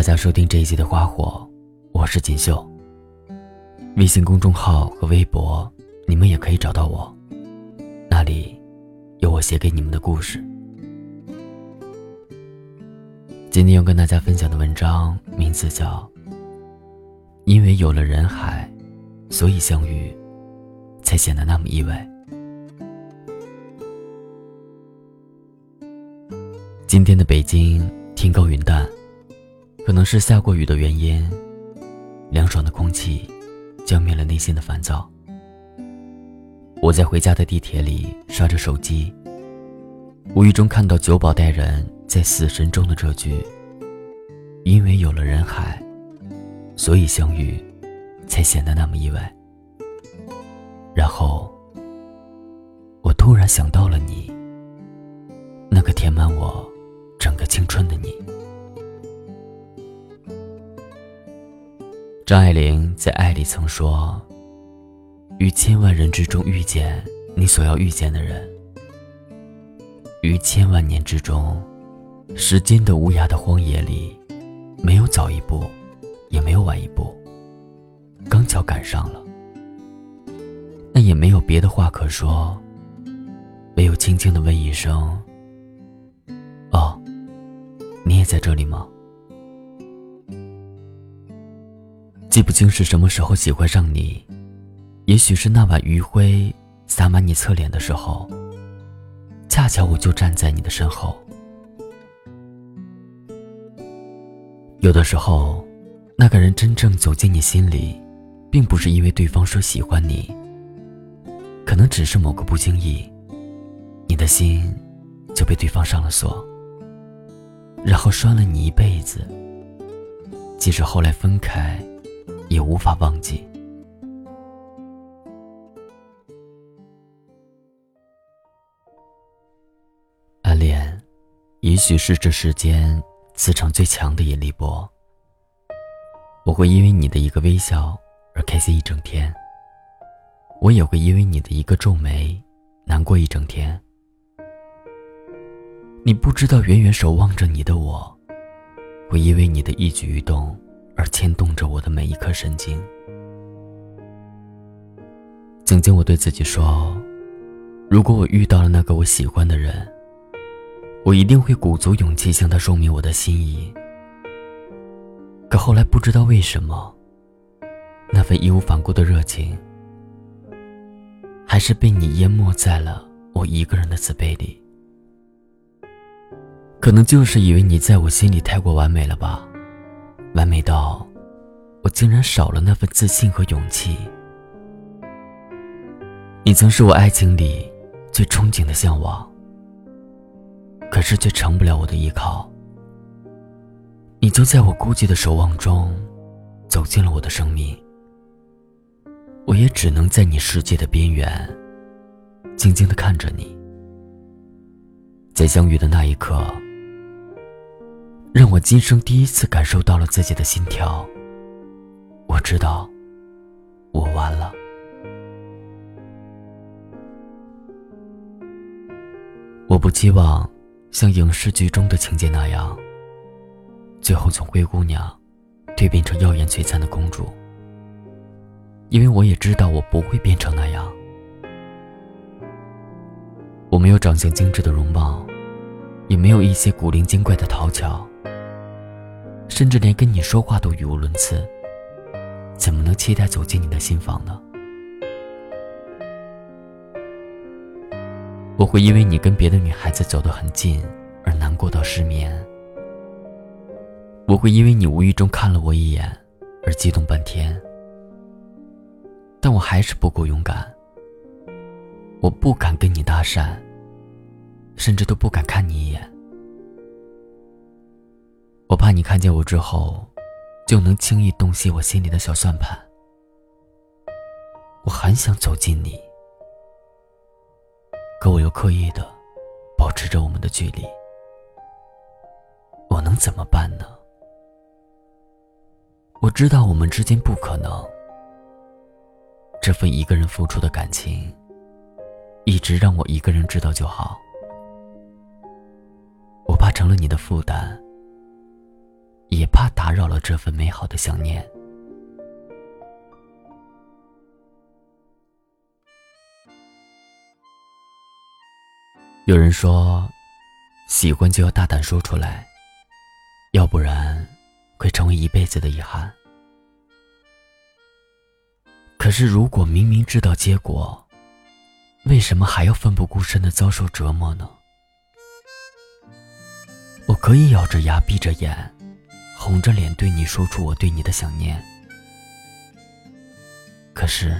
大家收听这一集的《花火》，我是锦绣。微信公众号和微博，你们也可以找到我，那里有我写给你们的故事。今天要跟大家分享的文章名字叫《因为有了人海，所以相遇才显得那么意外》。今天的北京天高云淡。可能是下过雨的原因，凉爽的空气浇灭了内心的烦躁。我在回家的地铁里刷着手机，无意中看到九保带人在《死神》中的这句：“因为有了人海，所以相遇才显得那么意外。”然后，我突然想到了你，那个填满我整个青春的你。张爱玲在《爱》里曾说：“于千万人之中遇见你所要遇见的人，于千万年之中，时间的无涯的荒野里，没有早一步，也没有晚一步，刚巧赶上了。那也没有别的话可说，唯有轻轻的问一声：‘哦，你也在这里吗？’”记不清是什么时候喜欢上你，也许是那晚余晖洒满你侧脸的时候，恰巧我就站在你的身后。有的时候，那个人真正走进你心里，并不是因为对方说喜欢你，可能只是某个不经意，你的心就被对方上了锁，然后拴了你一辈子。即使后来分开。无法忘记。暗恋，也许是这世间磁场最强的引力波。我会因为你的一个微笑而开心一整天，我也会因为你的一个皱眉难过一整天。你不知道，远远守望着你的我，会因为你的一举一动。而牵动着我的每一颗神经。曾经我对自己说，如果我遇到了那个我喜欢的人，我一定会鼓足勇气向他说明我的心意。可后来不知道为什么，那份义无反顾的热情，还是被你淹没在了我一个人的自卑里。可能就是以为你在我心里太过完美了吧。完美到，我竟然少了那份自信和勇气。你曾是我爱情里最憧憬的向往，可是却成不了我的依靠。你就在我孤寂的守望中，走进了我的生命。我也只能在你世界的边缘，静静的看着你。在相遇的那一刻。让我今生第一次感受到了自己的心跳。我知道，我完了。我不期望像影视剧中的情节那样，最后从灰姑娘蜕变成耀眼璀璨的公主，因为我也知道我不会变成那样。我没有长相精致的容貌，也没有一些古灵精怪的讨巧。甚至连跟你说话都语无伦次，怎么能期待走进你的心房呢？我会因为你跟别的女孩子走得很近而难过到失眠。我会因为你无意中看了我一眼而激动半天。但我还是不够勇敢。我不敢跟你搭讪，甚至都不敢看你一眼。我怕你看见我之后，就能轻易洞悉我心里的小算盘。我很想走近你，可我又刻意的保持着我们的距离。我能怎么办呢？我知道我们之间不可能。这份一个人付出的感情，一直让我一个人知道就好。我怕成了你的负担。也怕打扰了这份美好的想念。有人说，喜欢就要大胆说出来，要不然会成为一辈子的遗憾。可是，如果明明知道结果，为什么还要奋不顾身的遭受折磨呢？我可以咬着牙，闭着眼，红着脸对你说出我对你的想念。可是，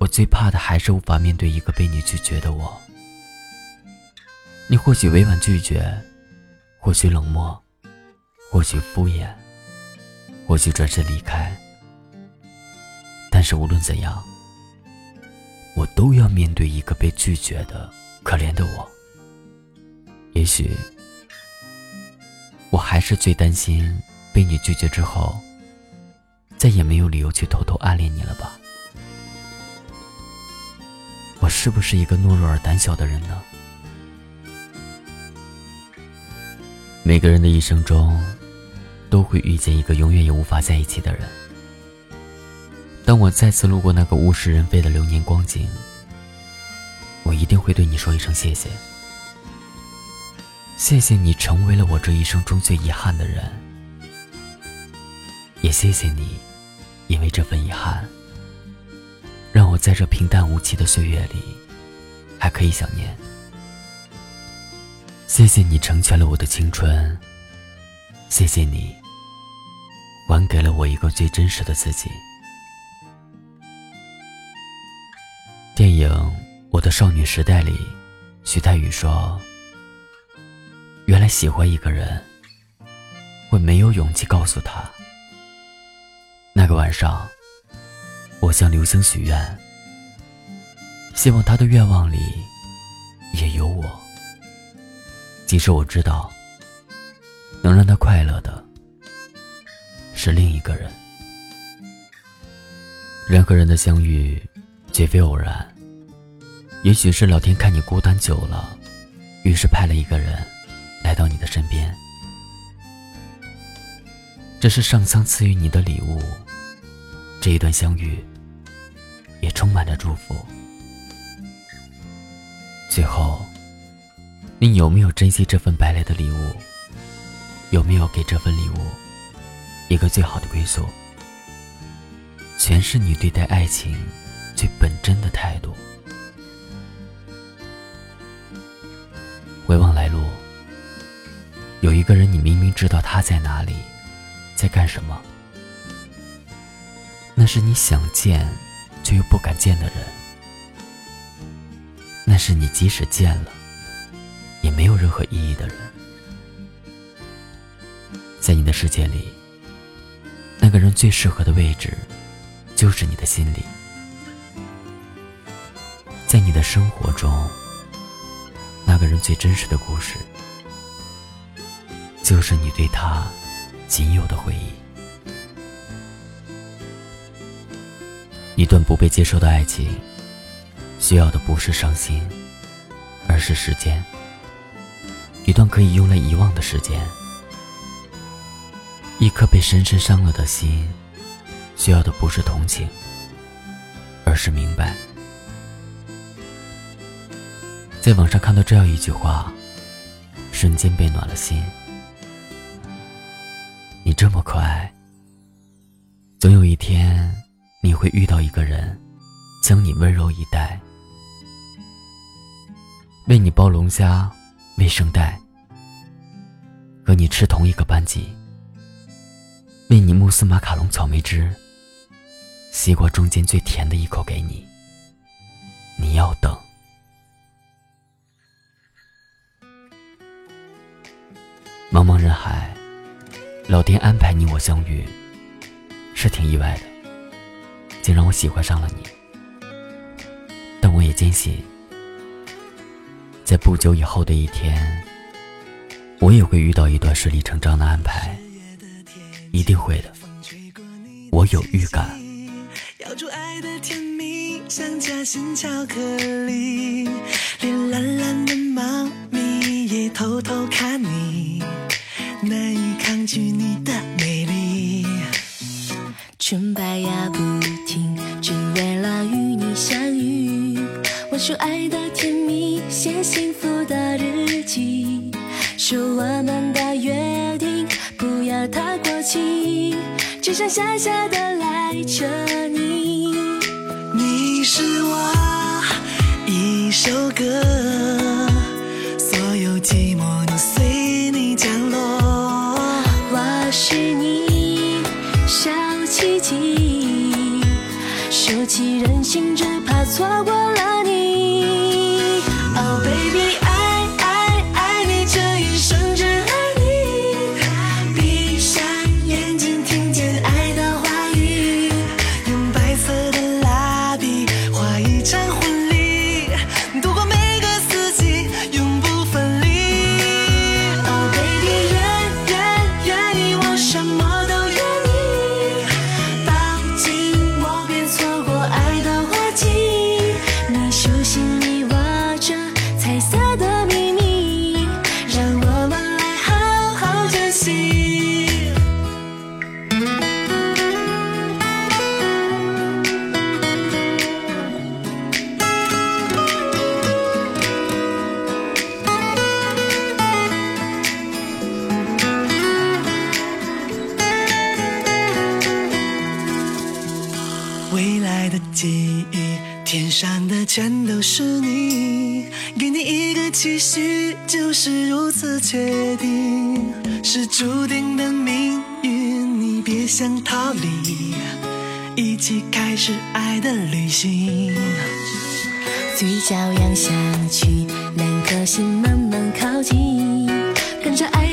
我最怕的还是无法面对一个被你拒绝的我。你或许委婉拒绝，或许冷漠，或许敷衍，或许转身离开。但是无论怎样。我都要面对一个被拒绝的可怜的我。也许，我还是最担心被你拒绝之后，再也没有理由去偷偷暗恋你了吧？我是不是一个懦弱而胆小的人呢？每个人的一生中，都会遇见一个永远也无法在一起的人。当我再次路过那个物是人非的流年光景，我一定会对你说一声谢谢。谢谢你成为了我这一生中最遗憾的人，也谢谢你，因为这份遗憾，让我在这平淡无奇的岁月里，还可以想念。谢谢你成全了我的青春，谢谢你，还给了我一个最真实的自己。电影《我的少女时代》里，徐太宇说：“原来喜欢一个人，会没有勇气告诉他。”那个晚上，我向流星许愿，希望他的愿望里也有我。即使我知道，能让他快乐的是另一个人。人和人的相遇。绝非偶然，也许是老天看你孤单久了，于是派了一个人来到你的身边。这是上苍赐予你的礼物，这一段相遇也充满着祝福。最后，你有没有珍惜这份白来的礼物？有没有给这份礼物一个最好的归宿？全是你对待爱情。最本真的态度。有一个人，你明明知道他在哪里，在干什么，那是你想见却又不敢见的人，那是你即使见了，也没有任何意义的人。在你的世界里，那个人最适合的位置，就是你的心里。在你的生活中，那个人最真实的故事，就是你对他仅有的回忆。一段不被接受的爱情，需要的不是伤心，而是时间。一段可以用来遗忘的时间。一颗被深深伤了的心，需要的不是同情，而是明白。在网上看到这样一句话，瞬间被暖了心。这么可爱，总有一天你会遇到一个人，将你温柔以待，为你包龙虾、喂圣代，和你吃同一个班级，为你慕斯马卡龙草莓汁，西瓜中间最甜的一口给你。你要等。茫茫人海，老天安排你我相遇，是挺意外的，竟让我喜欢上了你。但我也坚信，在不久以后的一天，我也会遇到一段顺理成章的安排，一定会的，我有预感。咬住爱的甜蜜，像夹心巧克力连懒懒的猫咪也偷偷看。是我一首歌所有寂寞都随你降落。我是你小奇迹收起任性只怕错过。确定是注定的命运你别想逃离一起开始爱的旅行。嘴角扬下去两颗心慢慢靠近跟着爱